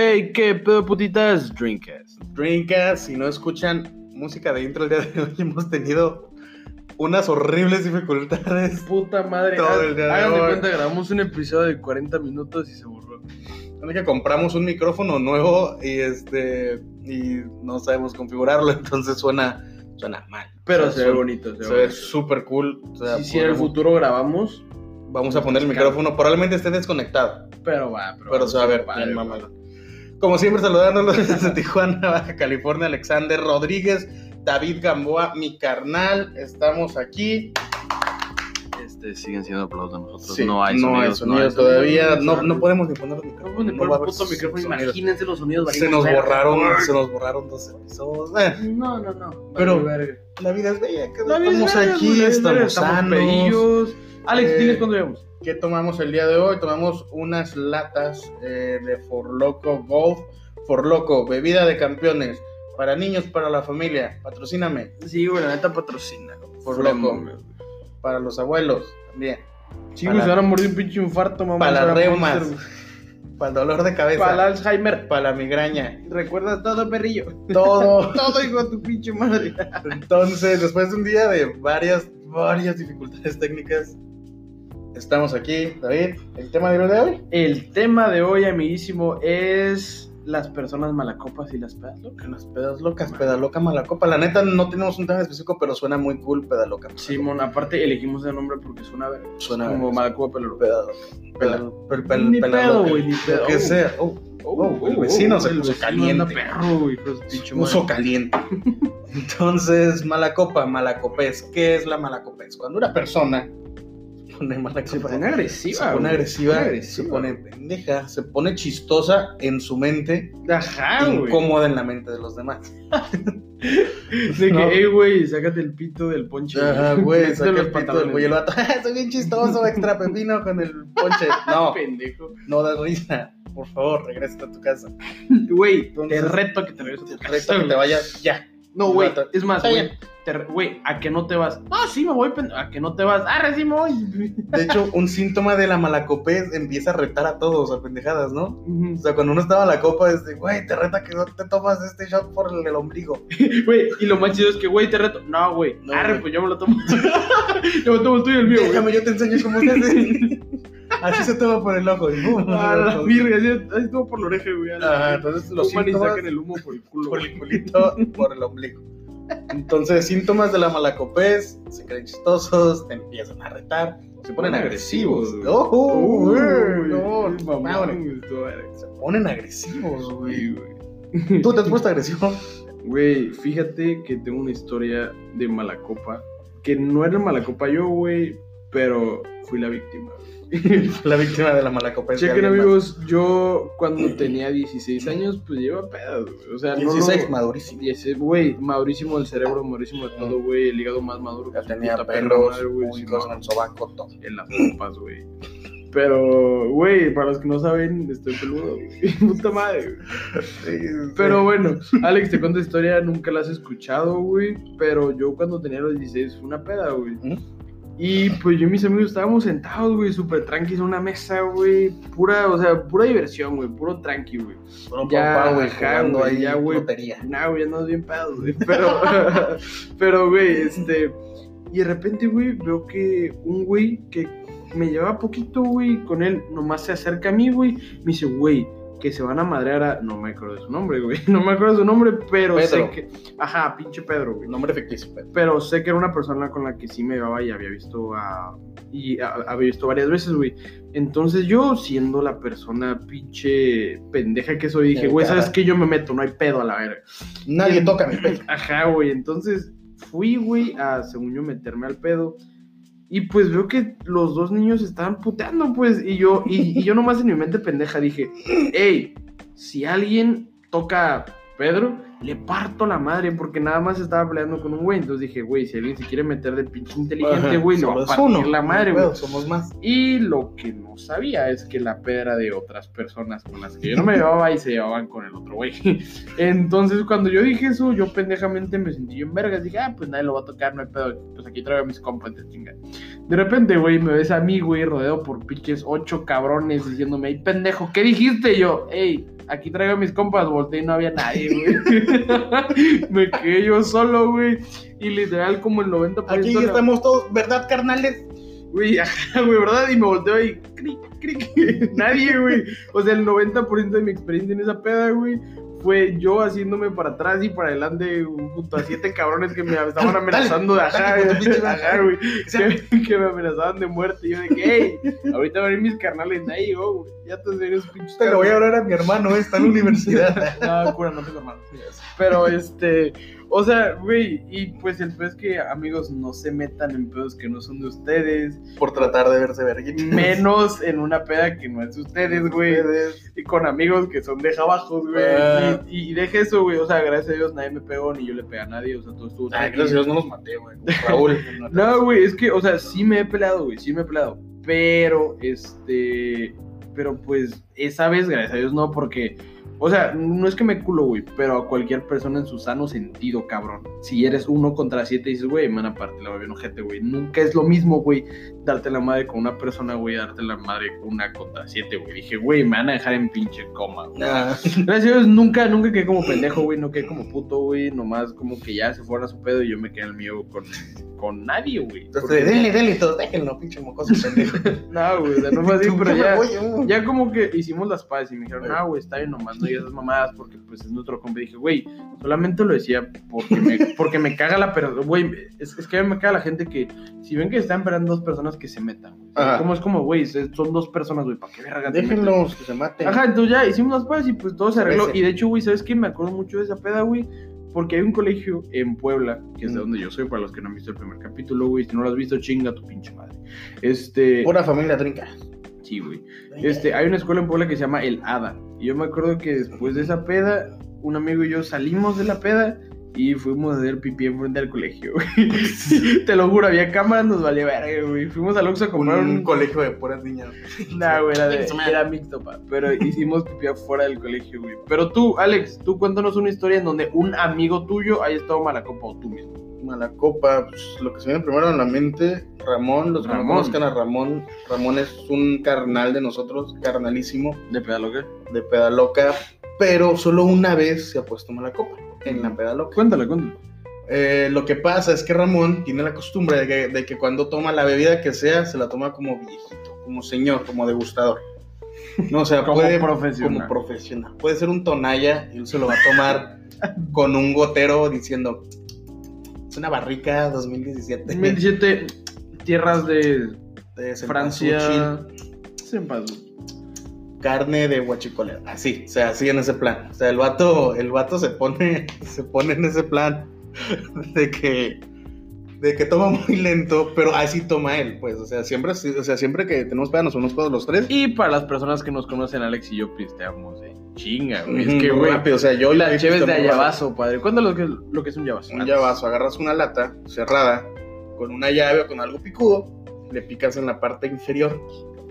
Hey, qué pedo putitas, Drinkers. Drinkas, si no escuchan música de intro el día de hoy, hemos tenido unas horribles dificultades. Puta madre. Todo el día de Háganse hoy. cuenta, grabamos un episodio de 40 minutos y se borró. Es que compramos un micrófono nuevo y este y no sabemos configurarlo, entonces suena suena mal. Pero O sea, se ve bonito, se Se ve súper cool. o sea, Si, si en el futuro grabamos, Vamos a poner el micrófono, probablemente esté desconectado, pero va, pero, pero se va a ver vale, bien. Como siempre, saludándolos desde Tijuana, Baja California, Alexander Rodríguez, David Gamboa, mi carnal. Estamos aquí. Este, siguen siendo aplausos nosotros. Sí, no hay sonidos. sonido hay todavía. sonidos, No, no podemos ni poner el No micrófono. pueden no poner va a puto micrófono. sonidos. Imagínense los sonidos. Se nos borraron, se nos borraron dos episodios. Eh, No, no, no. Pero- la vida es bella. que La vida es estamos aquí, estamos estamos sanos. pedillos. Alex, Eh, diles cuándo llegamos. ¿Qué tomamos el día de hoy? Tomamos unas latas eh, de Forloco Gold. Forloco, bebida de campeones. Para niños, para la familia. Patrocíname. Sí, güey, la neta patrocina. Por loco. Para los abuelos también. Güey, se van a morir un pinche infarto, mamá. Para las reumas. Para el dolor de cabeza. Para el Alzheimer. para la migraña. Recuerda todo, perrillo. Todo. Todo, hijo de tu pinche madre. Entonces, después de un día de varias, varias dificultades técnicas, estamos aquí, David. ¿El tema de hoy? El tema de hoy, amiguísimo, es las personas malacopas y las pedas locas. Las pedas locas, pedaloca, malacopa. La neta, no tenemos un tema específico, pero suena muy cool, pedaloca. Simón, aparte elegimos el nombre porque suena verga. Suena como malacopa, Pedaloca. Pela- Pel- Ni pedo, güey, ni pedo. Que sea. Oh, oh, el vecino se el puso vecino caliente. anda perro, güey, hijo de su pinche madre. Puso caliente. Entonces, malacopa, malacopés. ¿Qué es la malacopés? Cuando una persona se pone malacopa, Se pone agresiva. se pone güey, agresiva, se pone se agresiva. pone pendeja, se pone chistosa en su mente, Ajá, güey. incómoda en la mente de los demás. De No. que, eh, güey, sácate el pito del ponche. Ajá, güey, Métete saca los el pito del güey el vato, "Ah, soy bien chistoso, extra pepino con el ponche. No, Pendejo. no das risa. Por favor, regresa a tu casa. Güey, te reto que te regreses a tu casa, Reto que güey. te vayas ya. No, güey, es más, güey, ¿a que no te vas? Ah, sí, me voy, ¿a que no te vas? Ah, sí me voy. De hecho, un síntoma de la malacopés empieza a retar a todos a pendejadas, ¿no? O sea, cuando uno estaba en la copa, es de, güey, te reta que no te tomas este shot por el, el ombligo. Güey, y lo más chido es que, güey, te reto. No, güey, No, arre, pues yo me lo tomo. yo me tomo el tuyo y el mío. Déjame, yo te enseño cómo se hace. Así se toma por el ojo. y ¡pum! A la virga, así, así estuvo por la oreja, güey. a la Ajá, virga. entonces los síntomas sacan el humo por el culo. por el culito por el ombligo. Entonces, síntomas de la malacopés, se creen chistosos, te empiezan a retar, se ponen agresivos. güey. ¡Oh, Uy, güey! No, mamón. Se ponen agresivos, güey. ¿Tú te has puesto agresivo? Güey, fíjate que tengo una historia de Malacopa. Que no era Malacopa yo, güey, pero fui la víctima. güey. La víctima de la malacopés. de Chequen, más. amigos, yo cuando tenía 16 años, pues lleva pedas, güey. O sea, no 16, lo- madurísimo. 16, güey, madurísimo el cerebro, madurísimo de todo, güey. El hígado más maduro Ya tenía puta perra pelos madre, güey, públicos sí, en el sobaco, todo. en las copas, güey. Pero, güey, para los que no saben, estoy peludo, güey. Puta madre, güey. Pero bueno, Alex, te cuento historia, nunca la has escuchado, güey. Pero yo cuando tenía los 16 fue una peda, güey. ¿Mm? Y pues yo y mis amigos estábamos sentados, güey, súper tranquilos en una mesa, güey. Pura, o sea, pura diversión, güey, puro tranqui, güey. Puro Ya, güey, jugando ahí ya, güey. Nah, güey, no bien pedos, güey. Pero, pero, güey, este. Y de repente, güey, veo que un güey que me llevaba poquito, güey, con él nomás se acerca a mí, güey. Me dice, güey, que se van a madrear a. No me acuerdo de su nombre, güey. No me acuerdo de su nombre, pero Pedro. sé que. Ajá, pinche Pedro, güey. Nombre ficticio, Pedro. Pero sé que era una persona con la que sí me llevaba y había visto a. Y a- había visto varias veces, güey. Entonces yo, siendo la persona pinche pendeja que soy, dije, güey, ¿sabes qué? Yo me meto, no hay pedo a la verga. Nadie toca mi pecho. Ajá, güey. Entonces fui, güey, a, según yo, meterme al pedo. Y pues veo que los dos niños estaban puteando, pues, y yo, y, y yo nomás en mi mente pendeja dije, hey, si alguien toca a Pedro, le parto la madre, porque nada más estaba peleando con un güey. Entonces dije, güey, si alguien se quiere meter de pinche inteligente, Ajá, güey, le va a partir uno, la madre, güey. Somos más. Y lo que no sabía es que la pedra de otras personas con las que yo no me llevaba y se llevaban con el otro güey. Entonces, cuando yo dije eso, yo pendejamente me sentí en vergas. Dije, ah, pues nadie lo va a tocar, no hay pedo. Pues aquí traigo a mis compas de chinga. De repente, güey, me ves a mí, güey, rodeado por pinches ocho cabrones diciéndome, ey, pendejo, ¿qué dijiste? Y yo, ey, aquí traigo a mis compas, volteé y no había nadie, güey. me quedé yo solo, güey. Y literal, como el 90% Aquí estamos todos, ¿verdad, carnales? Güey, ajá, güey, ¿verdad? Y me volteo y cric, cric. Nadie, güey. O sea, el 90% de mi experiencia en esa peda, güey, fue yo haciéndome para atrás y para adelante junto a siete cabrones que me estaban amenazando de ajá, pinche güey. Que, que me amenazaban de muerte. Y yo de que, hey, ahorita van a ir mis carnales. Ahí llegó, güey. Ya te eres pinches Te lo voy a hablar a mi hermano, eh, está en la universidad. No, cura, no tengo hermanos. Pero este, o sea, güey, y pues el peor es que, amigos, no se metan en pedos que no son de ustedes, Por tratar de verse verguitas. menos en una peda que no es de ustedes, güey, y con amigos que son de jabajos, güey. Ah. Y, y deje eso, güey, o sea, gracias a Dios nadie me pegó ni yo le pegué a nadie, o sea, todo estuvo Ay, tranquilo. gracias a Dios no los maté, güey. Raúl. No, güey, es que, o sea, sí me he peleado, güey, sí me he peleado. Pero, este. Pero pues, esa vez, gracias a Dios, no, porque. O sea, no es que me culo, güey, pero a cualquier persona en su sano sentido, cabrón. Si eres uno contra siete y dices, güey, man, aparte la bien ojete, güey. Nunca es lo mismo, güey, darte la madre con una persona, güey, darte la madre con una contra siete, güey. Dije, güey, me van a dejar en pinche coma, güey. Nah. Gracias a Dios, nunca, nunca quedé como pendejo, güey, no quedé como puto, güey, nomás como que ya se fueron a su pedo y yo me quedé el mío con, con nadie, güey. Entonces, denle, denle, todos, déjenlo, pinche mocoso pendejo. No, güey, o sea, no fue así, pero ya, voy, ya como que hicimos las paces y me dijeron, ah, güey, está bien, nomás no digas esas mamadas porque pues es nuestro compa. Y dije, güey, solamente lo decía porque me, porque me caga la persona, güey, es, es que a mí me caga la gente que, si ven que están esperando dos personas que se metan, güey. Ajá. Como es como, güey, son dos personas, güey, ¿para qué verga? Déjenlos que se maten. Ajá, entonces ya hicimos las paces y pues todo se arregló. Y de hecho, güey, ¿sabes qué? Me acuerdo mucho de esa peda, güey. Porque hay un colegio en Puebla, que es de Mm. donde yo soy, para los que no han visto el primer capítulo, güey. Si no lo has visto, chinga tu pinche madre. Este. Pura familia trinca. Sí, güey. Este, hay una escuela en Puebla que se llama El Hada. Y yo me acuerdo que después de esa peda, un amigo y yo salimos de la peda y fuimos a hacer pipí enfrente del colegio, güey. Te lo juro, había cámaras, nos valía verga, güey. Fuimos al Oxxo a Un, comprar un... colegio de puras niñas. Nah, güey, era, de, era mixto, pa. Pero hicimos pipí afuera del colegio, güey. Pero tú, Alex, tú cuéntanos una historia en donde un amigo tuyo haya estado mala copa o tú mismo. Mala copa, pues, lo que se viene primero en la mente, Ramón, los que no Ramón. conozcan a Ramón, Ramón es un carnal de nosotros, carnalísimo, ¿De pedalo qué? de peda loca, pero solo una vez se ha puesto mala copa, en la peda loca. Cuéntale, cuéntale. Eh, lo que pasa es que Ramón tiene la costumbre de que, de que cuando toma la bebida que sea, se la toma como viejito, como señor, como degustador. No, o sea, Como puede, profesional. como profesional. Puede ser un tonalla y él se lo va a tomar con un gotero diciendo, es una barrica 2017. 2017, tierras de de Francia. Carne de huachicolero. Así, o sea, así en ese plan. O sea, el vato, el vato se pone, se pone en ese plan de que, de que toma muy lento, pero así toma él, pues. O sea, siempre, o sea, siempre que tenemos pedas, nos pedos los tres. Y para las personas que nos conocen, Alex y yo pisteamos, eh. Chinga, güey. Es que, güey. rápido. O sea, yo La chévere de ayabazo, padre. Cuéntalo lo que, lo que es un ayabazo. Un llavazo, agarras una lata cerrada con una llave o con algo picudo, le picas en la parte inferior,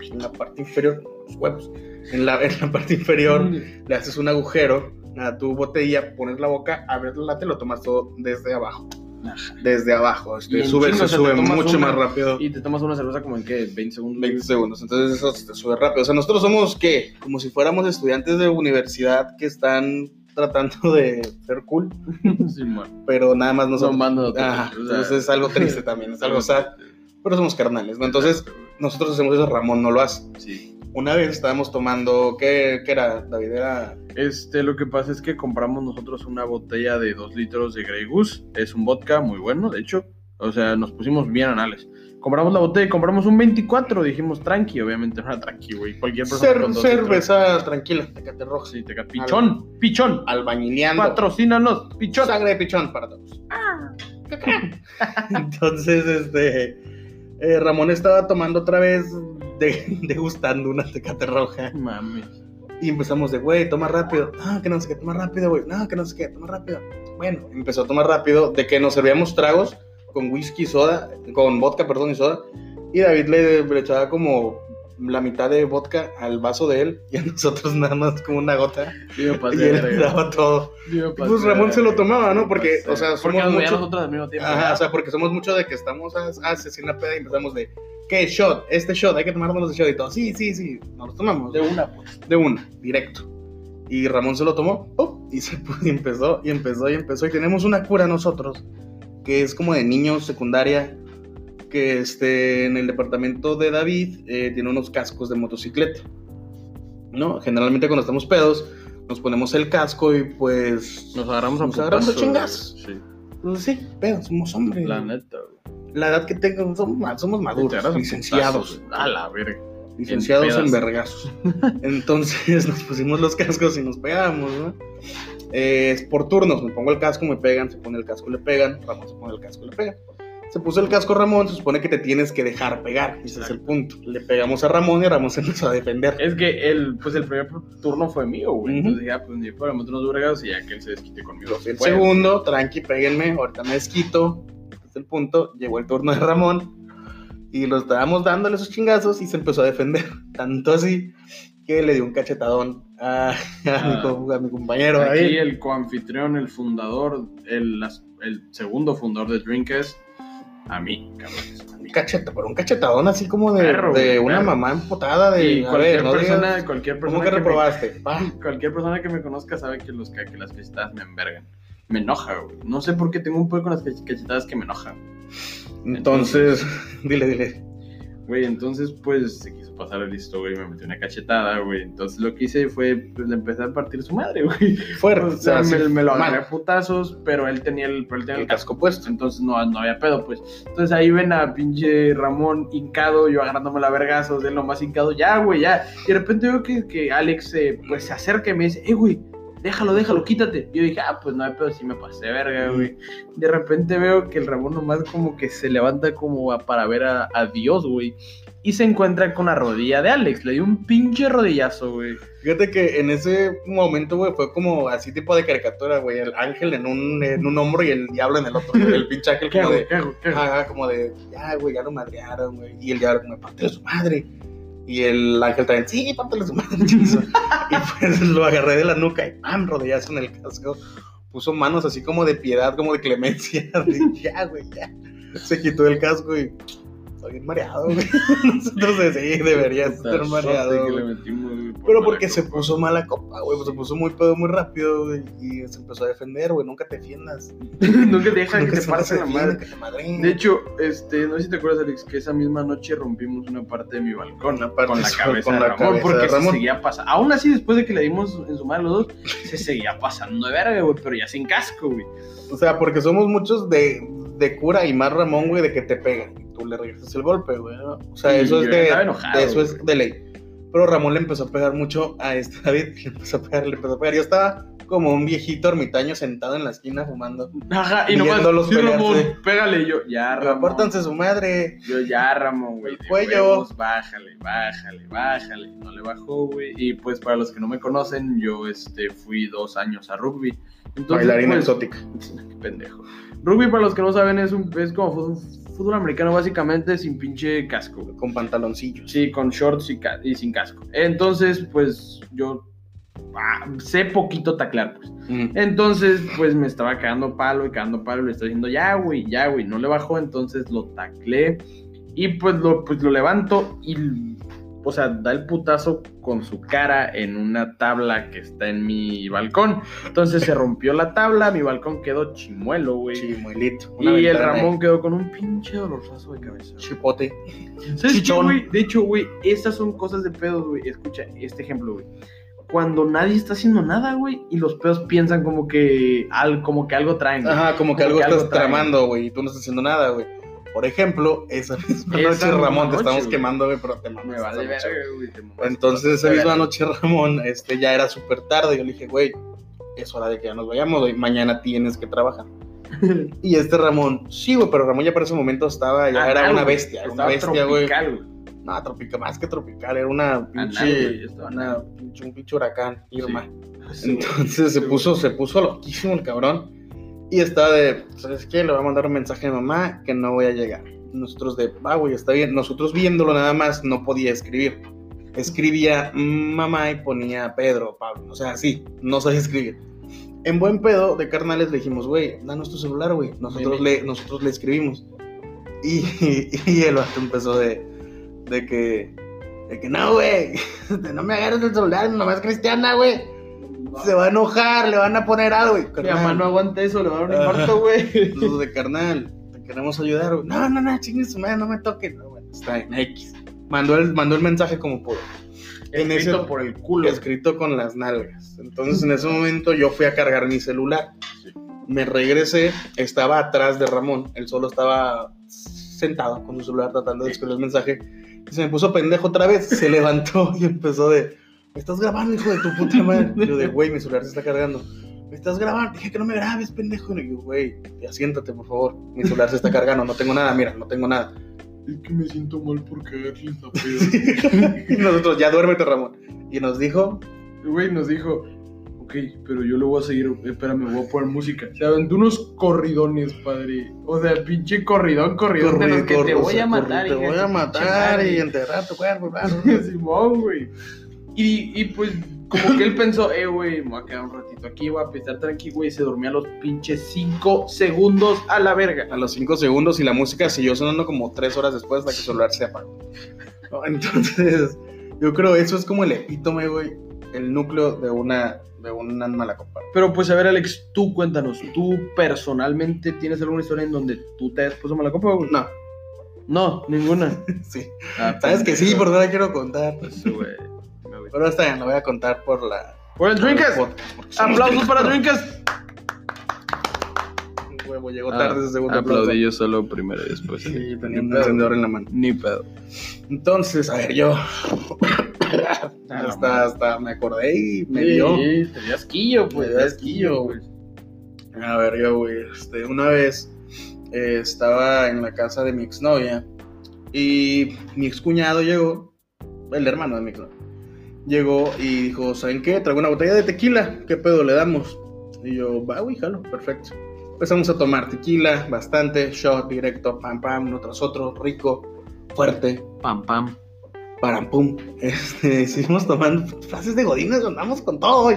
en la parte inferior, los huevos, en la, en la parte inferior le haces un agujero a tu botella, pones la boca, abres la lata y lo tomas todo desde abajo. Ajá. Desde abajo. Este, sube, se sube mucho una más rápido. Y te tomas una cerveza como en qué, 20 segundos. 20 segundos. Entonces eso te sube rápido. O sea, nosotros somos que como si fuéramos estudiantes de universidad que están tratando de ser cool, sí, pero nada más nosotros. Tomando. Sea, entonces es algo triste también, es algo sad, pero somos carnales, ¿no? Entonces nosotros hacemos eso, Ramón no lo hace. Sí. Una vez estábamos tomando, ¿qué, qué era? David era Este, lo que pasa es que compramos nosotros una botella de 2 litros de Grey Goose. Es un vodka muy bueno, de hecho. O sea, nos pusimos bien anales. Compramos la botella y compramos un 24. Dijimos tranqui, obviamente no era tranqui, güey. Cualquier persona Cer- con dos litros. cerveza tranquila, tecate roja, Sí, te ca- Pichón, pichón. albañileando. Patrocínanos, pichón. Sangre de pichón para todos. Entonces, este, Eh, Ramón estaba tomando otra vez, de, degustando una tecate roja. Mames. Y empezamos de, güey, toma rápido. No, que no sé qué, toma rápido, güey. No, que no sé qué, toma rápido. Bueno, empezó a tomar rápido. De que nos servíamos tragos con whisky, soda, con vodka, perdón, y soda. Y David le, le echaba como la mitad de vodka al vaso de él y a nosotros nada más como una gota. Yo pasé Y él le daba todo. Yo Y pasé pues Ramón se lo tomaba, ¿no? Porque, Sí. o sea, Porque somos veían mucho... nosotros al mismo tiempo. Ajá, o sea, porque somos mucho de que estamos a, a así en la peda y empezamos de, ¿qué shot? Este shot, hay que tomárnoslo de shot y todo. Sí, sí, sí, nos lo tomamos. de una, pues. De una, directo. Y Ramón se lo tomó, ¡pum! y se pu- y empezó, y empezó, y empezó. Y tenemos una cura nosotros, que es como de niños, secundaria, que este, en el departamento de David eh, tiene unos cascos de motocicleta. ¿No? Generalmente cuando estamos pedos, nos ponemos el casco y pues... Nos agarramos a Nos agarramos a güey. Sí. Pues sí, pedos, somos hombres. La neta, güey. La edad que tengo, somos, somos maduros, licenciados. putazos. A la verga. licenciados en, pedas. vergazos. Entonces nos pusimos los cascos y nos pegamos, ¿no? Eh, es por turnos, me pongo el casco, me pegan, se pone el casco, le pegan, Ramón se pone el casco, le pegan. Se puso el casco Ramón, se supone que te tienes que dejar pegar, ese es el punto. Le pegamos a Ramón y Ramón se empezó a defender. Es que el, pues el primer turno fue mío, güey. Ujú. Entonces ya, pues ni para meter unos vergas y ya que él se desquite conmigo. El Pues, segundo, tranqui, péguenme, ahorita me desquito. El punto. Llegó el turno de Ramón y lo estábamos dándole esos chingazos y se empezó a defender. Tanto así que le dio un cachetadón a, a mi, Ah. a mi compañero. Aquí ahí. el coanfitrión, el fundador, el, el segundo fundador de Drinkers, a mí. Un cacheta, pero un cachetadón así como de, Perro, de güey, una perro. mamá empotada de. Y cualquier ver, no persona, digas, cualquier ¿Cómo persona que que, me, reprobaste? Pa. cualquier persona que me conozca sabe que los que las cachetadas me envergan. Me enoja, güey. No sé por qué tengo un poco con las cach- cachetadas que me enojan. Entonces, dile, dile. Güey, entonces pues se quiso pasar el listo, güey, me metió una cachetada, güey. Entonces lo que hice fue, pues le empecé a partir su madre, güey. Fuerte. O sea, me, me lo agarré a putazos, pero él tenía el, él tenía El casco puesto. Entonces no, no había pedo, pues. Entonces ahí ven a pinche Ramón hincado, yo agarrándome la vergazos, él nomás hincado, ya, güey, ya. Y de repente veo que, que Alex eh, pues se acerca y me dice, eh, güey, déjalo, déjalo, quítate. Yo dije, ah, pues no hay pedo, sí me pasé, verga, güey. De repente veo que el Ramón nomás como que se levanta como a- para ver a, a Dios, güey. Y se encuentra con la rodilla de Alex. Le dio un pinche rodillazo, güey. Fíjate que en ese momento, güey, fue como así tipo de caricatura, güey. El ángel en un, en un hombro y el diablo en el otro. güey. El pinche ángel ¿Qué como de. Ajá, como de, ya, güey, ya lo madrearon, güey. Y el diablo como, parte de su madre. Y el ángel también, sí, de su madre. chingazo". y pues lo agarré de la nuca y ¡pam! Rodillazo en el casco. Puso manos así como de piedad, como de clemencia. de, ya, güey, ya. Se quitó el casco y. Estoy bien mareado, güey. Nosotros de sí, deberías estar mareado. suerte que güey. le metimos, güey, por Pero porque se puso mala copa, güey. pues Se puso muy pedo muy rápido, güey. Y se empezó a defender, güey. Nunca te defiendas. Nunca te dejan Nunca que te parten la madre. que te. De hecho, este, no sé si te acuerdas, Alex, que esa misma noche rompimos una parte de mi balcón Una parte con la cabeza con de Ramón, cabeza porque de se seguía pasando. Aún así, después de que le dimos en su madre los dos, se seguía pasando de verga, güey, pero ya sin casco, güey. O sea, porque somos muchos de, de cura y más Ramón, güey, de que te pegan. Tú le regresas el golpe, güey. ¿no? O sea, eso es de, enojado, eso es de ley. Pero Ramón le empezó a pegar mucho a este David. Le empezó a pegar, le empezó a pegar. Yo estaba como un viejito ermitaño sentado en la esquina fumando. Ajá, y nomás, Viéndolos sí, Ramón, pégale, y yo, ya, Ramón. Apártanse su madre. Yo, ya, Ramón, güey. El cuello. huevos, bájale, bájale, bájale. No le bajó, güey. Y pues, para los que no me conocen, yo, este, fui dos años a rugby. Entonces, Bailarina pues, exótica. Qué pendejo. Rugby, para los que no saben, es, un, es como fútbol, americano, básicamente, sin pinche casco. Con pantaloncillos. Sí, con shorts y, sin casco. Entonces, pues, yo ah, sé poquito taclear, pues. Mm. Entonces, pues, me estaba cagando palo y cagando palo. y Le estoy diciendo, ya, güey, ya, güey. No le bajó, entonces lo taclé. Y pues lo, pues, lo levanto y, o sea, da el putazo con su cara en una tabla que está en mi balcón. Entonces se rompió la tabla, mi balcón quedó chimuelo, güey. Chimuelito. y el Ramón quedó con un pinche dolorazo de cabeza. Chipote. ¿Sabes qué, Chichón. güey? De hecho, güey, estas son cosas de pedos, güey. Escucha este ejemplo, güey. Cuando nadie está haciendo nada, güey, y los pedos piensan como que, al, como que algo traen. güey. Ajá, como que Como algo que estás tramando, güey, y tú no estás haciendo nada, güey. Por ejemplo, esa misma Esa noche, Ramón, te estamos güey. quemando, güey, pero te mamas Me vale esa noche, verga, güey. güey. te mamaste, Entonces, esa misma noche, Ramón, este, ya era súper tarde. Yo le dije, güey, es hora de que ya nos vayamos, güey. Mañana tienes que trabajar. Y este Ramón, sí, güey, pero Ramón ya para ese momento estaba, ya era una bestia, una bestia, güey. tropical, güey. No, tropical, más que tropical, era una pinche, Anal, güey, estaba una pinche, un pinche huracán, Irma. Sí, Entonces se puso, se puso loquísimo el cabrón. Y estaba de, ¿sabes qué? Le voy a mandar un mensaje a mi mamá que no voy a llegar. Nosotros de, ah, güey, está bien. Nosotros viéndolo nada más, no podía escribir. Escribía mamá y ponía Pedro, Pablo. O sea, sí, no sabía escribir. En buen pedo de carnales le dijimos, güey, danos tu celular, güey. Nosotros le, nosotros le escribimos. Y, y el vato empezó de, de que, de que no, güey, no me agarres el celular, es cristiana, güey. Se va a enojar, le van a poner algo, güey. Mi mamá no aguanta eso, le va a dar un Ajá. infarto, güey. nosotros de carnal, te queremos ayudar, güey. No, no, no, chingue su madre, no me toques. No, bueno, está en X. Mandó el, mandó el mensaje como pudo. En Escrito ese- por el culo. Escrito con las nalgas. Entonces en ese momento yo fui a cargar mi celular. Me regresé, estaba atrás de Ramón. Él solo estaba sentado con su celular tratando de escribir el mensaje. Y se me puso pendejo otra vez. Se levantó y empezó de... ¿Me estás grabando, hijo de tu puta madre? Yo de, güey, mi celular se está cargando. ¿Me estás grabando? Dije que no me grabes, pendejo. Y yo, güey, ya siéntate, por favor. Mi celular se está cargando. No tengo nada, mira, no tengo nada. Es que me siento mal por cagarle la peda. y nosotros, ya duérmete, Ramón. Y nos dijo, Güey, nos dijo, ok, pero yo lo voy a seguir, espérame, voy a poner música. Se aventó unos corridones, padre. O sea, pinche corridón, corridón de los que te Corre, voy a corre, matar. Te voy a matar y enterrar tu cuerpo, claro. Simón, güey. Y, y pues, como que él pensó, eh, güey, me voy a quedar un ratito aquí, voy a estar tranquilo, güey. Se dormía a los pinches 5 segundos a la verga. A los 5 segundos y la música siguió sonando como 3 horas después hasta que el celular se apagó. ¿No? Entonces, yo creo eso es como el epítome, güey, el núcleo de una, de una mala copa. Pero pues, a ver, Alex, tú cuéntanos, ¿tú personalmente tienes alguna historia en donde tú te has puesto mala copa, güey? No, No, ninguna. sí. Ah, Sabes que sí, por no la quiero contar. Pues, güey. Güey. Pero está bien, la voy a contar por la. Por el somos Aplausos para un huevo, llegó tarde ese segundo Ah, Aplaudí aplauso. yo solo primero y después. Sí, tenía un encendedor en la mano. Ni pedo. Entonces, a ver, yo. Ah, hasta, hasta me acordé y me Sí, dio. te dio asquillo, pues. Me dio asquillo, güey. A ver, yo, güey, este, una vez eh, estaba en la casa de mi exnovia y mi excuñado llegó, el hermano de mi exnovia, llegó y dijo, ¿saben qué? Traigo una botella de tequila, ¿qué pedo le damos? Y yo, va, güey, jalo, perfecto. Empezamos a tomar tequila, bastante, shot directo, pam, pam, uno tras otro, rico, fuerte, Pam, pam. param, pum. Este, seguimos tomando frases de godines, andamos con todo hoy.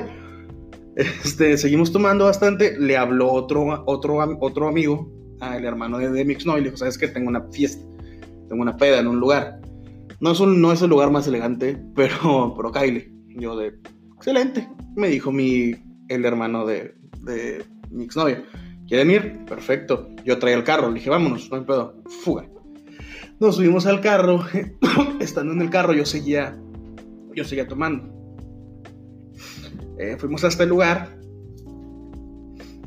Este, seguimos tomando bastante. Le habló otro, otro, otro amigo, al hermano de, de mi exnovio, y le dijo: ¿Sabes qué? Tengo una fiesta, tengo una peda en un lugar. No es, un- no es el lugar más elegante, pero, pero Kyle. Yo, de excelente. Me dijo mi, el hermano de, de mi exnovia: ¿Quieren ir? Perfecto. Yo traía el carro, le dije: Vámonos, no hay pedo. Fuga. Nos subimos al carro. Estando en el carro, yo seguía, yo seguía tomando. Eh, fuimos hasta el lugar.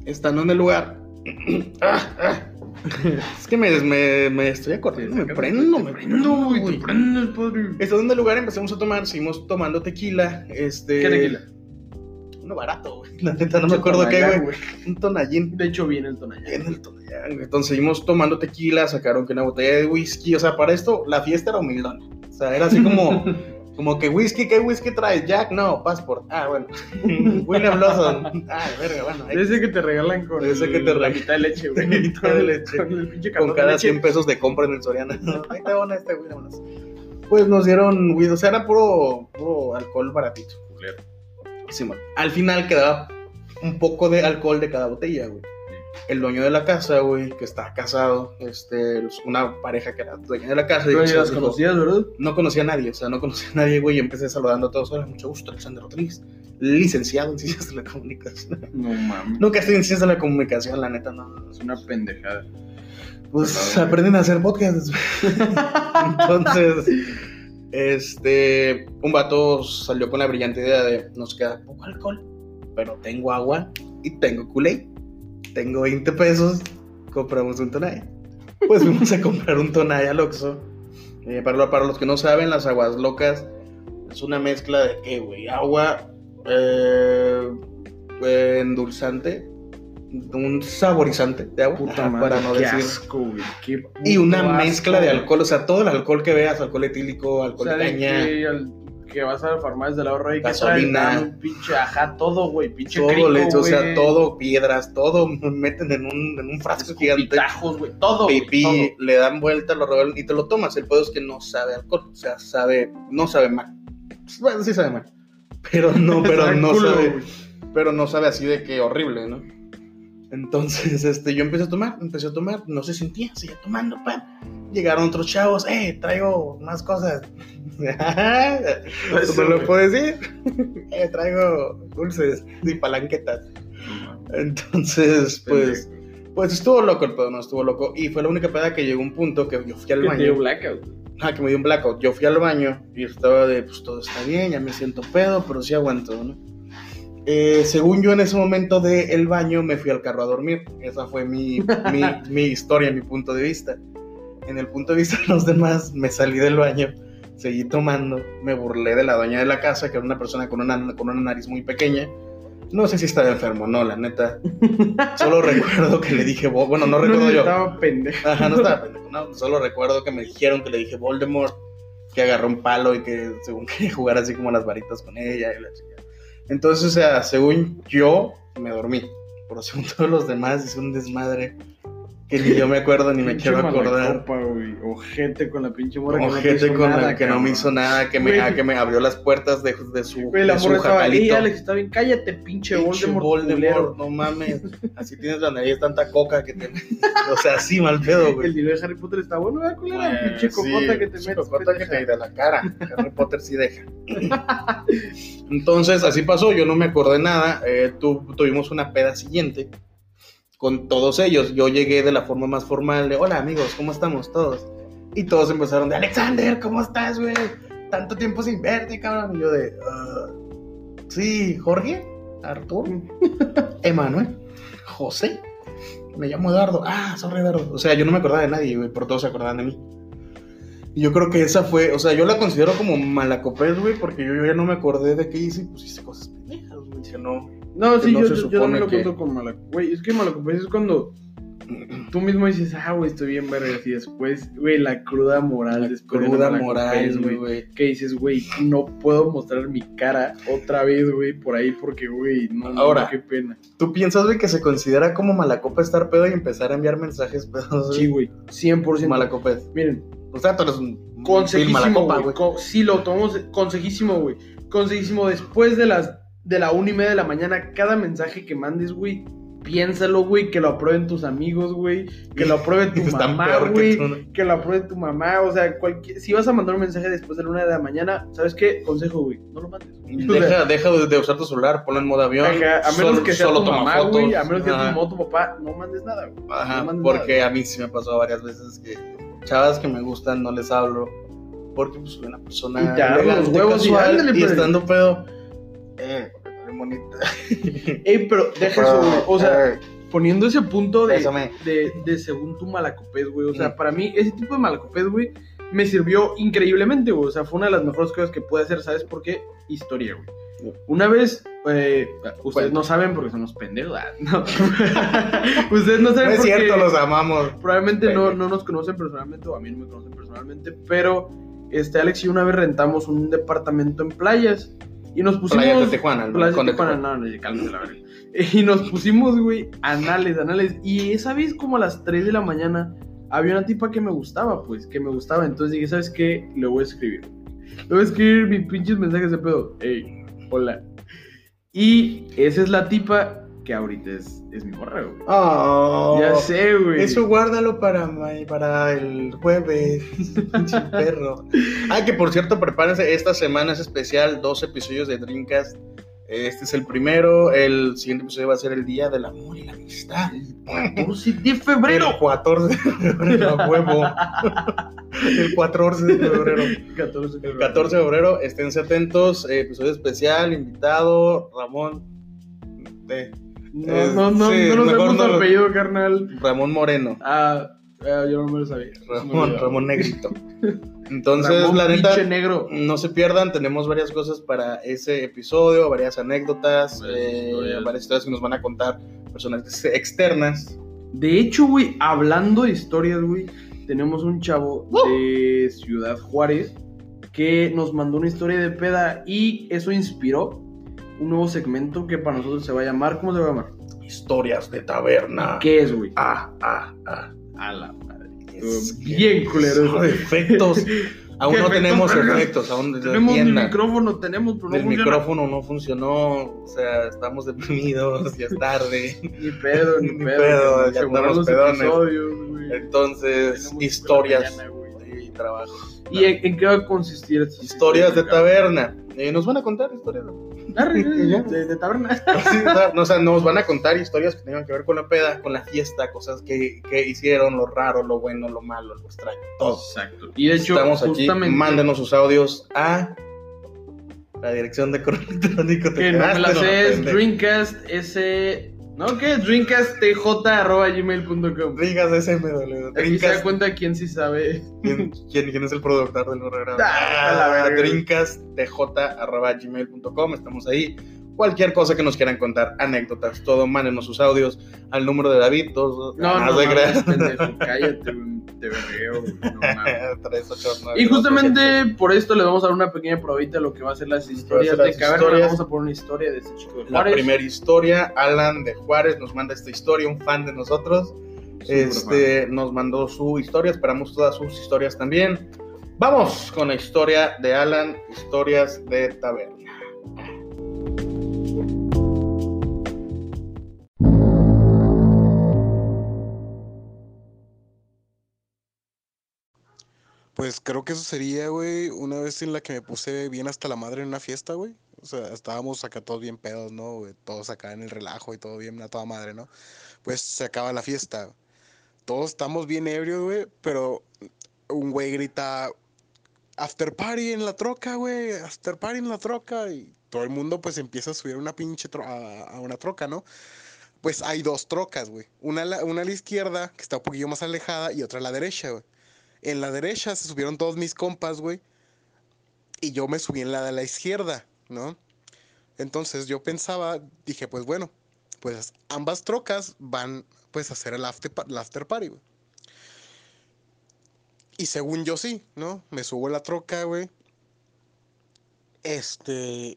Estando en el lugar. Ah, ah. es que me, me, me estoy acordando, me prendo, me prendo, güey. prendes, padre. Estando en el lugar, empezamos a tomar, seguimos tomando tequila. Este, ¿Qué tequila? Uno barato, güey. La neta, no me acuerdo qué, güey. Un tonallín. De hecho, viene el tonallán. En el güey. Entonces seguimos tomando tequila, sacaron que una botella de whisky. O sea, para esto la fiesta era humildón. O sea, era así como, como que whisky, ¿qué whisky traes? Jack, no, passport. Ah, bueno. William Lawson. Ah, verga, bueno. ahí- Ese que te regalan con Ese que te la mitad de leche, güey. La mitad de leche. Con el pinche con de cada leche. 100 pesos de compra en el Soriana. Ahí te van este William Lawson. Pues nos dieron, güey, o sea, era puro, puro alcohol baratito. Sí, man. Al final quedaba un poco de alcohol de cada botella, güey. El dueño de la casa, güey, que está casado, este, una pareja que era dueña de la casa. Pero las conocías, ¿verdad? no conocía a nadie, o sea, no conocía a nadie, güey, y empecé saludando a todos. Hola, mucho gusto, Alexander Rodríguez, licenciado en Ciencias de la Comunicación. No mames. Nunca estoy en Ciencias de la Comunicación, la neta, no. Es una pendejada. Pues Perdón, aprenden a hacer podcasts. Entonces, este, un vato salió con la brillante idea de, nos queda poco alcohol, pero tengo agua y tengo Kool-Aid. Tengo 20 pesos, compramos un Tonaya. Pues fuimos a comprar un Tonaya al Oxxo. Eh, para, para los que no saben, las aguas locas es una mezcla de qué, güey, agua, eh, eh, endulzante, un saborizante de agua, Puta madre, para no qué decir. asco, güey. qué puto Y una asco, mezcla de alcohol, o sea, todo el alcohol que veas, alcohol etílico, alcohol de caña, que, que vas a la farmacia del ahorro y que Gasolina. traen un pinche, ajá, todo, güey, pinche todo, crico, le- o sea, todo, piedras, todo meten en un, en un frasco gigante. Güey, todo, güey, Pipí, todo. le dan vuelta, lo revuelven y te lo tomas. El pedo es que no sabe alcohol, o sea, sabe, no sabe mal. Bueno, sí sabe mal, pero no, pero no culo, sabe, pero no sabe así de que horrible, ¿no? Entonces, este, yo empecé a tomar, empecé a tomar, no se sentía, seguía tomando, pan. Llegaron otros chavos, eh, traigo más cosas. Eso, ¿Me lo puedo decir? eh, traigo dulces y palanquetas. Entonces, pues, pues estuvo loco el pedo, no estuvo loco. Y fue la única peda que llegó a un punto que yo fui al Que te dio baño. blackout. Ah, que me dio un blackout. Yo fui al baño y estaba de, pues todo está bien, ya me siento pedo, pero sí aguanto, ¿no? Eh, según yo en ese momento del baño me fui al carro a dormir. Esa fue mi, mi, mi historia, mi punto de vista. En el punto de vista de los demás, me salí del baño, seguí tomando, me burlé de la dueña de la casa, que era una persona con una, con una nariz muy pequeña. No sé si estaba enfermo, no, la neta. Solo recuerdo que le dije, bueno, no recuerdo yo. Estaba pendejo. Ajá, no estaba pendejo, no. Solo recuerdo que me dijeron que le dije Voldemort, que agarró un palo y que según quería jugar así como las varitas con ella y la chica. Entonces, o sea, según yo, me dormí. Pero según todos los demás, hice un desmadre que ni yo me acuerdo ni me quiero acordar. malacopa, güey. Ojete con la pinche morra que no con la nada, que no me cabrón. hizo nada, que me, Güey. ah, que me abrió las puertas de, de su, Güey, la de morra estaba ahí. Alex, está bien. Cállate, pinche, Pinche Voldemort, Voldemort, culero. no mames. Así tienes la nariz tanta coca que te. O sea, así mal pedo, güey. El dinero de Harry Potter está bueno, ¿verdad, culera? Pues, pinche cocota sí, que te metes. cocota que te de la cara. Harry Potter sí deja. Entonces, así pasó. Yo no me acordé nada. Eh, tu- tuvimos una peda siguiente con todos ellos. Yo llegué de la forma más formal de: Hola, amigos, ¿cómo estamos todos? Y todos empezaron de: Alexander, ¿cómo estás, güey? Tanto tiempo sin verte, cabrón. Y yo de: "Ah, Sí, Jorge, Arturo, Emanuel, José. Me llamo Eduardo. Ah, sorry, Eduardo. O sea, yo no me acordaba de nadie, güey, pero todos se acordaban de mí. Y yo creo que esa fue, o sea, yo la considero como malacopés, güey, porque yo, yo ya no me acordé de qué hice y pues hice cosas pendejas, güey. No. No, sí, no yo, se yo, yo también lo que- cuento con malacopa. Güey, es que malacopa es cuando tú mismo dices, ah, güey, estoy bien verga. Y después, güey, la cruda moral después de Cruda malacopés, moral, güey. Que dices, güey, no puedo mostrar mi cara otra vez, güey, por ahí porque, güey, no, no, Ahora. qué pena. ¿Tú piensas, güey, que se considera como malacopa estar pedo y empezar a enviar mensajes pedos? Sí, güey, 100%. Malacopés. Miren, O sea, tú eres un consejísimo, malacopa, güey. sí, lo tomamos consejísimo, güey. Consejísimo. Después de las de la una y media de la mañana, cada mensaje que mandes, güey, piénsalo, güey, que lo aprueben tus amigos, güey, que lo apruebe tu mamá, que güey, ¿no? que lo apruebe tu mamá, o sea, cualquier, si vas a mandar un mensaje después de la una de la mañana, ¿sabes qué? Consejo, güey, no lo mandes. güey. O sea, Deja, deja de, usar tu celular, ponlo en modo avión. ajá, a menos solo- que sea solo tu mamá, fotos. güey, a menos que sea tu mamá tu papá, no mandes nada, güey. Ajá, No mandes porque nada. a mí sí me pasó varias veces que chavas que me gustan no les hablo porque pues soy una persona Y te agarran los elegante, huevos y casual, ándale, y estando pedo eh, bonita Ey, pero deja eso, güey, o sea, poniendo ese punto de, de, de según tu malacopés, güey. O sea, Mm. para mí, ese tipo de malacopés, güey, me sirvió increíblemente, güey. O sea, fue una de las mejores cosas que pude hacer, ¿sabes por qué? Historia, güey. Una vez, eh, ustedes no saben porque son los pendejos, ah, no. ustedes no no saben es porque cierto los amamos probablemente no, no nos conocen personalmente o a mí no me conocen personalmente, pero este Alex y yo una vez rentamos un departamento en playas y nos pusimos de Tijuana Playas de Tijuana, no, no, cálmate la verga. Y nos pusimos, güey, anales, anales. Y esa vez, como a las 3 de la mañana, había una tipa que me gustaba, pues, que me gustaba. Entonces dije, ¿sabes qué? Le voy a escribir. Le voy a escribir mis pinches mensajes de pedo. Hey, hola. Y esa es la tipa que ahorita es, es mi morra, güey. Oh, ya sé, güey. eso guárdalo para, para el jueves pinche perro ah que por cierto prepárense esta semana es especial dos episodios de Dreamcast este es el primero el siguiente episodio va a ser el día del amor y la amistad 14 de febrero. El 14 de febrero, a huevo. El 14 de febrero. 14 de El 14 de febrero, esténse atentos. eh, episodio especial, invitado, Ramón. eh, No, no, no, Sí, no nos vemos no tu apellido, carnal. Ramón Moreno. Ah, ah, yo no me lo sabía. Ramón. Ramón Negrito. Entonces, Ramón la neta, negro. no se pierdan. Tenemos varias cosas para ese episodio, varias anécdotas, Varias eh, historias. varias historias que nos van a contar personas externas. De hecho, güey, hablando de historias, güey, tenemos un chavo de Ciudad Juárez que nos mandó una historia de peda y eso inspiró un nuevo segmento que para nosotros se va a llamar, ¿cómo se va a llamar? Historias de taberna. ¿Qué es, güey? Ah, ah, ah. A la madre. Es Bien culero. Efectos. Aún ¿Qué no efectos, tenemos verga? efectos, aún Tenemos un entiendan. micrófono, tenemos, pero no el funciona. micrófono no funcionó, o sea, estamos deprimidos, ya es tarde. Ni pedo, ni, Ni pedo. pedo, ya los pedones. episodios, güey. Entonces, Tenemos historias mañana, y trabajo. ¿Y en, en qué va a consistir? Historias de taberna. Eh, nos van a contar historias. De, de taberna. Sí, sea, no, o sea, nos van a contar historias que tengan que ver con la peda, con la fiesta, cosas que, que hicieron, lo raro, lo bueno, lo malo, lo extraño, todo. Exacto. Y de hecho, Estamos aquí, justamente. mándenos sus audios a la dirección de correo electrónico. Que no me la sé, es. Dreamcast S. ¿No? ¿Qué? Dreamcasttj.gmail.com. Ringas SMW. Aquí se da cuenta quién sí sabe. ¿Quién, quién, quién es el productor del programa? Ah, la verga. Dreamcasttj.gmail.com. Estamos ahí. Cualquier cosa que nos quieran contar, anécdotas, todo, mándenos sus audios al número de David. Todos, No, no, no, pendejo, cállate, te vergueo, no mames. 389. Y justamente por esto les vamos a dar una pequeña probita de lo que va a ser las historias las de caverna. Vamos a poner una historia de este chico de La Juárez. primera historia, Alan de Juárez nos manda esta historia, un fan de nosotros. Este nos mandó su historia, esperamos todas sus historias también. Vamos con la historia de Alan, historias de taberna. Pues creo que eso sería, güey, una vez en la que me puse bien hasta la madre en una fiesta, güey. O sea, estábamos acá todos bien pedos, ¿no? Todos acá en el relajo y todo bien a toda madre, ¿no? Pues se acaba la fiesta. Todos estamos bien ebrios, güey, pero un güey grita, after party en la troca, güey, after party en la troca. Y todo el mundo pues empieza a subir una pinche a, a una troca, ¿no? Pues hay dos trocas, güey. Una, una a la izquierda, que está un poquillo más alejada, y otra a la derecha, güey. En la derecha se subieron todos mis compas, güey. Y yo me subí en la de la izquierda, ¿no? Entonces yo pensaba, dije, pues bueno, pues ambas trocas van pues a hacer el after, el after party, güey. Y según yo sí, ¿no? Me subo a la troca, güey. Este,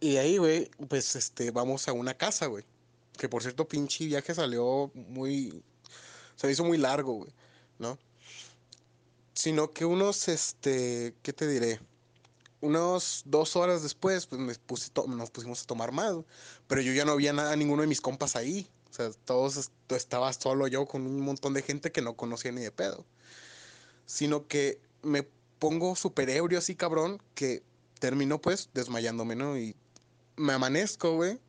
y ahí, güey, pues este, vamos a una casa, güey. Que por cierto, pinche viaje salió muy, se hizo muy largo, güey, ¿no? Sino que unos, este, ¿qué te diré? Unos dos horas después, pues me puse nos pusimos a tomar más, pero yo ya no había nada, ninguno de mis compas ahí. O sea, todos est- estaba solo yo con un montón de gente que no conocía ni de pedo. Sino que me pongo súper ebrio así, cabrón, que termino pues desmayándome, ¿no? Y me amanezco, güey.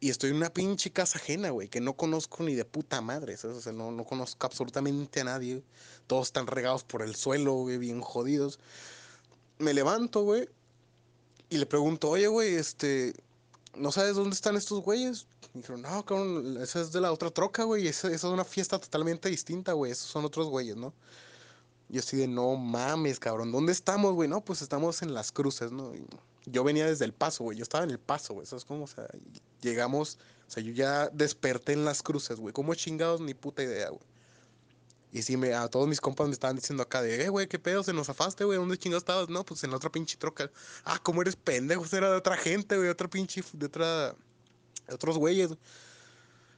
Y estoy en una pinche casa ajena, güey, que no conozco ni de puta madre, ¿sabes? O sea, no, no conozco absolutamente a nadie. Todos están regados por el suelo, güey, bien jodidos. Me levanto, güey, y le pregunto, oye, güey, este, ¿no sabes dónde están estos güeyes? Y dijeron, no, cabrón, esa es de la otra troca, güey, esa, es una fiesta totalmente distinta, güey, esos son otros güeyes, ¿no? Y así de, no mames, cabrón, ¿dónde estamos, güey? No, pues estamos en las cruces, ¿no? Yo venía desde el paso, güey, yo estaba en el paso, güey, ¿sabes cómo? O sea, llegamos, o sea, yo ya desperté en las cruces, güey, ¿cómo chingados? Ni puta idea, güey. Y sí, me, a todos mis compas me estaban diciendo acá de, eh, güey, ¿qué pedo? ¿Se nos afaste, güey? ¿Dónde chingados estabas? No, pues en la otra pinche troca. Ah, ¿cómo eres pendejo? Era de otra gente, güey, otra pinche, de otra, de otros güeyes.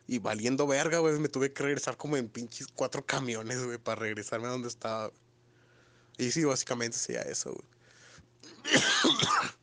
Y valiendo verga, güey, me tuve que regresar como en pinches cuatro camiones, güey, para regresarme a donde estaba. güey. Y sí, básicamente hacía eso, güey.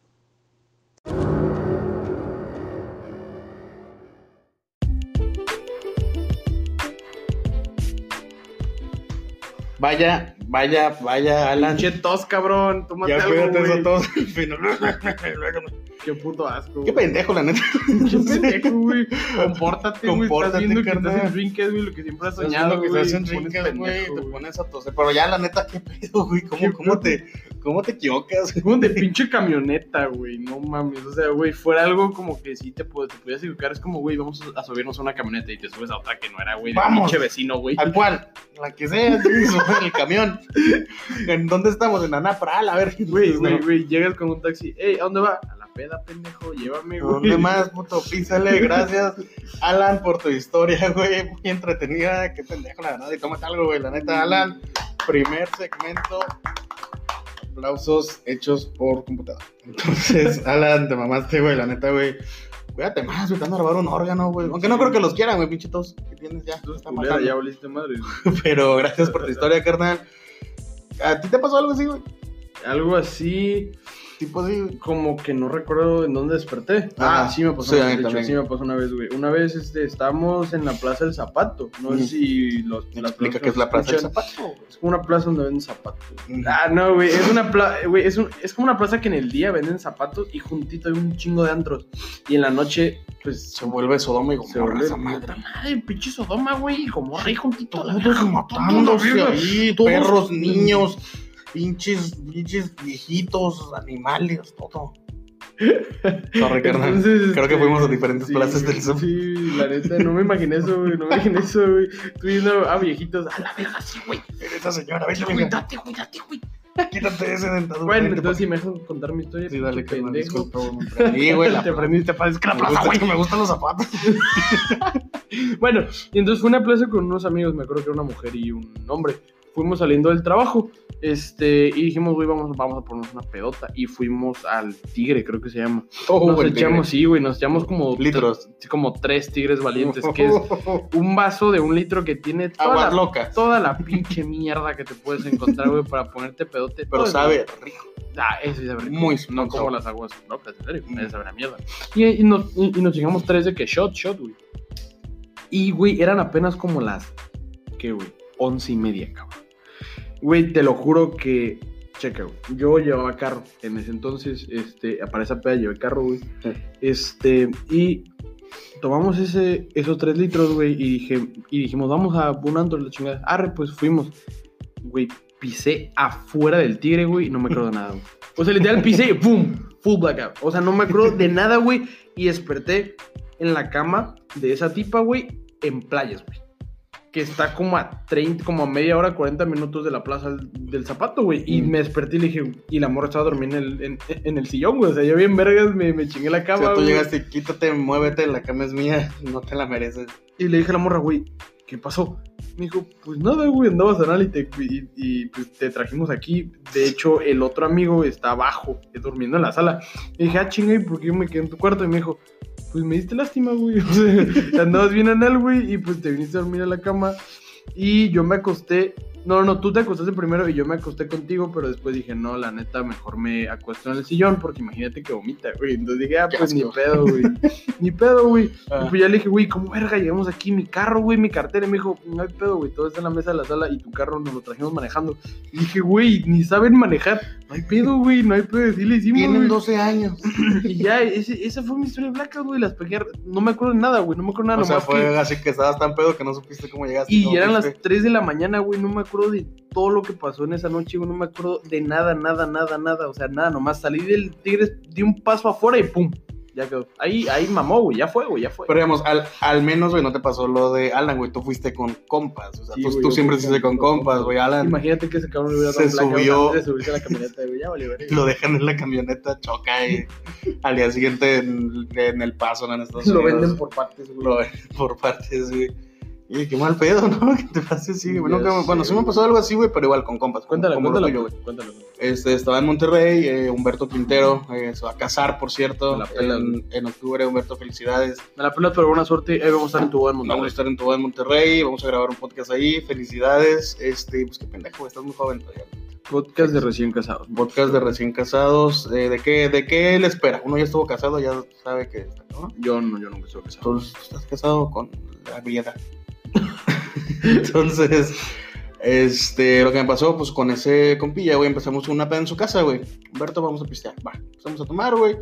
Vaya, vaya, vaya, Alan. Pinche tos, cabrón. Tómate Ya algo, cuídate eso todo. Qué Qué puto asco. güey. pendejo, la neta. Pinche pendejo, güey. Compórtate, güey. Estás Compórtate, viendo que estás en Drinkers, güey. Lo que siempre has Estás soñado, que güey. pones drinks, güey, te pones a toser. Pero ya, la neta, qué pedo, güey. ¿Qué ¿Cómo, cómo, te, ¿Cómo te equivocas? Como de pinche camioneta, güey. No mames. O sea, güey, fuera algo como que sí te, te podías equivocar. Es como, güey, vamos a subirnos a una camioneta y te subes a otra que no era, güey, de Vamos. pinche vecino, güey. ¿A cuál? La que sea, sí, sobre el camión. ¿En dónde estamos? En Anapra, a ver. Güey, güey, güey, llegas con un taxi. Ey, ¿a dónde va? Peda, pendejo, llévame, güey. ¿Dónde más, puto? Písale, gracias, Alan, por tu historia, güey. Muy entretenida. Qué pendejo, la verdad. Y tómate algo, güey. La neta, Alan. Primer segmento. Aplausos hechos por computadora. Entonces, Alan, te mamaste, güey. La neta, güey. Cuídate más, güey. Te van a robar un órgano, güey. Aunque no creo que los quieran, güey, pinche tos que tienes ya. Está Culera, ya volviste madre. Pero gracias por tu historia, carnal. ¿A ti te pasó algo así, güey? Algo así, Tipo así, güey. como que no recuerdo en dónde desperté. Ah, sí me pasó. Sí, una vez, de hecho, sí me pasó una vez, güey. Una vez este, estábamos en la Plaza del Zapato. No Ujú. sé si los. Explica qué es la plaza del zapato. güey. Es como una plaza donde venden zapatos. güey. Ah, no, güey. Es una plaza, güey. Es, un- es como una plaza que en el día venden zapatos y juntito hay un chingo de antros. Y en la noche, pues. Se vuelve Sodoma y Se Gomorra vuelve esa madre. madre. madre, pinche Sodoma, güey. Y como ahí juntito. Todos ahí, todos- perros, niños, pinches, pinches viejitos, animales, todo. Sorry, carnal. Entonces, Creo que este, fuimos a diferentes sí, plazas del sur. Sí, la neta, no me imaginé eso, güey. No me imaginé eso, güey. Tú viendo a viejitos. A la verga, sí, güey. Esa señora, vete, Cuídate, cuídate, güey. quítate ese dentadura. Bueno, entonces si me dejan contar mi historia. Sí, dale, pendejo. disculpa, güey, me prendí, güey, la Te prendiste, que la Me plaza, gusta- güey. es que me gustan los zapatos. Bueno, y entonces fue una plaza con unos amigos, me acuerdo que era una mujer y un hombre. Fuimos saliendo del trabajo, este, y dijimos, güey, vamos, vamos a ponernos una pedota. Y fuimos al Tigre, creo que se llama. Oh, nos echamos, sí, güey, nos echamos como Litros. tr- como tres tigres valientes, que es un vaso de un litro que tiene toda Aguas la, locas. toda la pinche mierda que te puedes encontrar, güey, para ponerte pedote. Pero Todo sabe rico. Ah, eso sí sabe rico. Muy No muy como sabor. las aguas locas, en serio. Mm. Sabe a mierda. Y, y nos, y, y nos llegamos tres de que shot, shot, güey. Y, güey, eran apenas como las, ¿qué, güey? Once y media, cabrón. Güey, te lo juro que, checa, güey. Yo llevaba carro en ese entonces, este, para esa peda llevé carro, güey. Sí. Este, y tomamos ese, esos tres litros, güey, y, dije, y dijimos, vamos a un antro, la chingada. Arre, pues fuimos. Güey, pisé afuera del tigre, güey, y no me acuerdo de nada, güey. O sea, literal pisé y ¡pum! Full blackout. O sea, no me acuerdo de nada, güey, y desperté en la cama de esa tipa, güey, en playas, güey. Que está como a 30, como a media hora, 40 minutos de la plaza del, zapato, güey. Y Mm. me desperté y le dije, y la morra estaba durmiendo en el, en, en el sillón, güey. O sea, yo bien vergas me, me chingué la O cama, sea, tú güey. llegaste, quítate, muévete, la cama es mía, no te la mereces. Y le dije a la morra, güey, ¿qué pasó? Me dijo, pues nada, güey, andabas anal y te, y, y, pues, te trajimos aquí. De hecho, el otro amigo está abajo, eh, durmiendo en la sala. Y dije, ah, chinga, ¿y por qué yo me quedé en tu cuarto? Y me dijo, pues me diste lástima, güey. O sea, andabas bien anal, güey, y pues te viniste a dormir a la cama. Y yo me acosté. No, no, tú te acostaste primero y yo me acosté contigo, pero después dije, no, la neta, mejor me acuesto en el sillón porque imagínate que vomita, güey. Entonces dije, ah, pues ni pedo, güey. ni pedo, güey. Ah. Y pues ya le dije, güey, ¿cómo verga? Llegamos aquí, mi carro, güey, mi cartera. Y me dijo, no hay pedo, güey, todo está en la mesa de la sala y tu carro nos lo trajimos manejando. Y dije, güey, ni saben manejar. No hay pedo, güey, no hay pedo. Sí le hicimos, Tienen güey. 12 años. Y ya, ese- esa fue mi historia de Blackout, güey. Las pegué, no me acuerdo de nada, güey, no me acuerdo nada. O sea, fue que- así que estabas tan pedo que no supiste cómo llegaste. y eran las fuiste. 3 de la mañana, güey, no me acuerdo de todo lo que pasó en esa noche, güey, no me acuerdo de nada, nada, nada, nada, o sea, nada, nomás salí del Tigres, di un paso afuera y pum, ya quedó. Ahí, ahí mamó, güey, ya fue, güey, ya fue. Pero digamos, al, al menos, güey, no te pasó lo de Alan, güey. Tú fuiste con compas. O sea, Sí, tú, güey, tú yo siempre fui hiciste con- con compas, güey. Alan Imagínate que ese cabrón le hubiera Se dado blackout subió- antes de subirse a la camioneta, güey, ya lo dejan en la camioneta, choca y al día siguiente en, en el paso en Estados Lo venden por partes, güey. Lo venden por partes, güey. Y qué mal pedo, ¿no? Que te pase así, güey. Ya Nunca- sé, bueno, sí me pasó algo así, güey, pero igual con compas. como- Cuéntala, como lo cuéntala, tuyo, güey, cuéntala. güey. Este, estaba en Monterrey, eh, Humberto Quintero, eh, se va a casar, por cierto, Me la pelas, en, en octubre, Humberto, felicidades. Me la pelas, pero buena suerte, ahí vamos a estar en tu boda en Vamos a Monterrey. estar en tu boda en Monterrey, vamos a grabar un podcast ahí, felicidades, este, pues qué pendejo, estás muy joven todavía. Podcast de recién casados. Podcast de recién casados, eh, ¿de qué, de qué él espera? Uno ya estuvo casado, ya sabe que está, ¿no? Yo no, yo nunca estuve casado. Tú estás casado con la griega. Entonces, este, lo que me pasó, pues con ese compilla, güey, empezamos una peda en su casa, güey. Humberto, vamos a pistear, va. Empezamos a tomar, güey.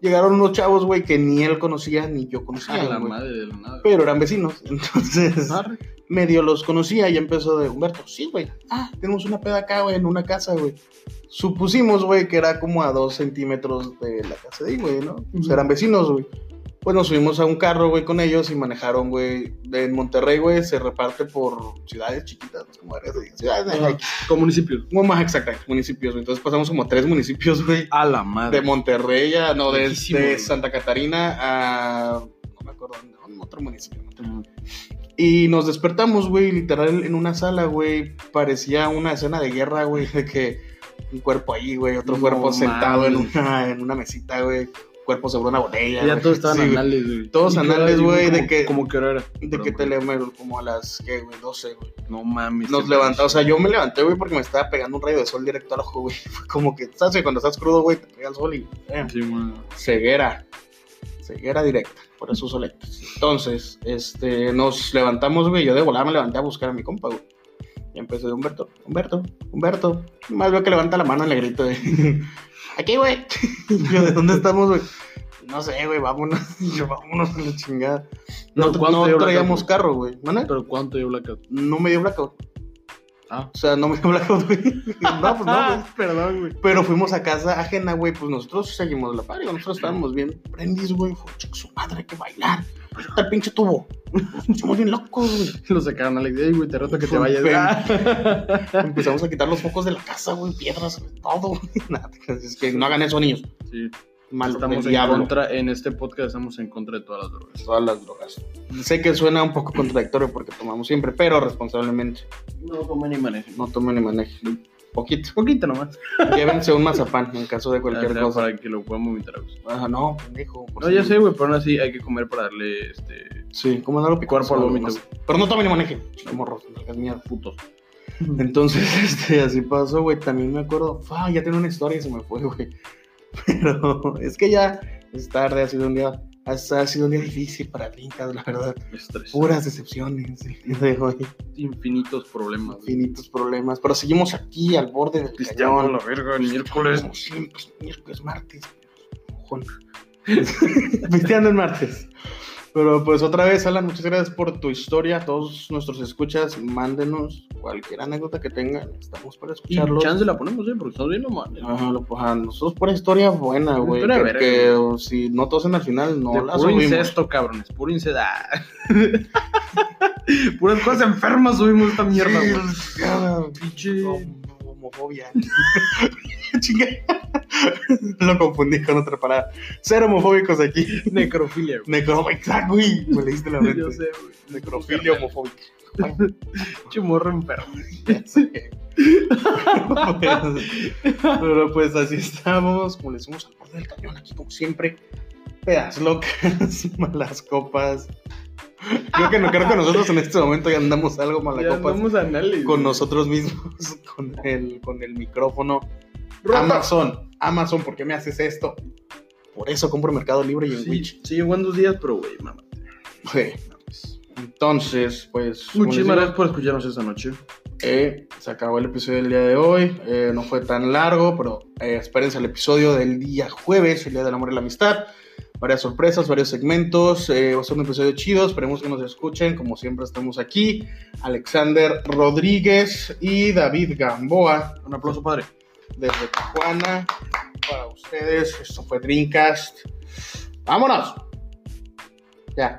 Llegaron unos chavos, güey, que ni él conocía ni yo A conocía, la güey. madre de la nada. Pero eran vecinos, entonces Arre. medio los conocía y empezó de Humberto, sí, güey. Ah, tenemos una peda acá, güey, en una casa, güey. Supusimos, güey, que era como a dos centímetros de la casa de ahí, güey, ¿no? Pues eran vecinos, güey. Pues nos subimos a un carro, güey, con ellos y manejaron, güey. En Monterrey, güey, se reparte por ciudades chiquitas, como de ciudades, Ajá, Con municipios. como más exacta, municipios. güey. Entonces pasamos como tres municipios, güey. A la madre. De Monterrey a, no, de. Santa Catarina a, no me acuerdo, otro municipio. otro Y nos despertamos, güey, literal en una sala, güey. Parecía una escena de guerra, güey, de que un cuerpo ahí, güey, otro No cuerpo sentado en una, en una mesita, güey. Cuerpo sobre una botella. Ya todos estaban Sí, anales, güey. Todos ¿Y qué hora anales, güey, de Como- que- Como que hora era. De Pero, que güey, te leo, como a las, ¿qué, güey? 12, güey. No mames. Nos levantamos, o sea, yo me levanté, güey, porque me estaba pegando un rayo de sol directo al ojo, güey. Fue como que, ¿sabes? Cuando estás crudo, güey, te pega el sol y... eh, Sí, güey. ceguera. Ceguera directa, por eso uso lentes. Entonces, este, nos levantamos, güey. Yo de volada me levanté a buscar a mi compa, güey. Y empecé de Humberto, Humberto, Humberto. Más veo que levanta la mano y le grito de, aquí, güey. Yo, ¿de dónde estamos, güey? No sé, güey, vámonos. Yo, vámonos a la chingada. No, Pero ¿cuánto no traíamos carro, güey. Pero ¿cuánto dio blackout? No me dio blackout. Ah. O sea, no me blackout, güey. No, pues no, güey. perdón, güey. Pero fuimos a casa ajena, güey, pues nosotros seguimos la party, nosotros estábamos bien prendis, güey, su madre, hay que bailar. Pues el pinche tubo. Somos bien locos, güey. Lo sacaron a Alex. Ey, güey, te reto que te vayas. Ah. Empezamos a quitar los focos de la casa, güey, piedras, güey, todo. güey. Nada, es que no hagan eso, niños. Sí. Mal Estamos en diablo. contra, en este podcast estamos en contra de todas las drogas. Todas las drogas. Sé que suena un poco contradictorio porque tomamos siempre, pero responsablemente. No tomen ni manejen. No tomen ni manejen. Poquito. Poquito nomás. Llévense un mazapán en caso de cualquier sea cosa. Para que lo puedan vomitar. Ajá, no, pendejo. por No, si- ya sé, güey, pero aún así hay que comer para darle este. Sí, como no lo Cuerpo al vómito. Pero no tomen ni manejen. Morros, hagas mierda, putos. Entonces, este, así pasó, güey. También me acuerdo, fa, ya tenía una historia y se me fue, güey. Pero es que ya es tarde, ha sido un día, ha, sido un día difícil para Trinca, la verdad. Estrés. Puras decepciones el día de hoy, Infinitos problemas. infinitos problemas. Pero seguimos aquí al borde del Pisteando cañón. la verga el miércoles. Como siempre, miércoles, martes. Pisteando el martes. Pero pues otra vez, Alan, muchas gracias por tu historia. Todos nuestros escuchas, mándenos cualquier anécdota que tengan. Estamos para Y escucharlos. chance la ponemos, eh, porque estamos bien nomás. Ajá, lo- pues, a nosotros por historia buena, güey. Historia Que, verga, que, o si no tosen al final, no de la puro subimos. incesto, cabrones. Puro incesto. Ah. Puras cosas enfermas subimos esta mierda, Sí, güey. Pinche. hom- homofobia. Chinga. Lo confundí con otra palabra. Ser homofóbicos aquí. Necrofilia, güey. Necro, exacto, güey. Me leíste la mente. Yo sé, güey. Necrofilia homofóbica. Pinche morro enfermo. Pues, Pero pues así estamos, como le decimos al borde del cañón, aquí como siempre. Pedas locas, malas copas. Creo que no creo que nosotros en este momento ya andamos algo Ya malacopas andamos a análisis. con nosotros mismos, con el, con el micrófono. Amazon, Amazon, ¿por qué me haces esto? Por eso compro Mercado Libre y en Sí, Witch. sí, llegó en dos días, pero, güey, mamá. Güey, Entonces, pues. Muchísimas gracias por escucharnos esta noche. Eh, se acabó el episodio del día de hoy. Eh, no fue tan largo, pero eh, espérense el episodio del día jueves, el día del amor y la amistad. Varias sorpresas, varios segmentos. eh, va a ser un episodio chido. Esperemos que nos escuchen. Como siempre, estamos aquí. Alexander Rodríguez y David Gamboa. Un aplauso, padre. Desde Tijuana. Para ustedes. Esto fue Dreamcast. ¡Vámonos! Ya.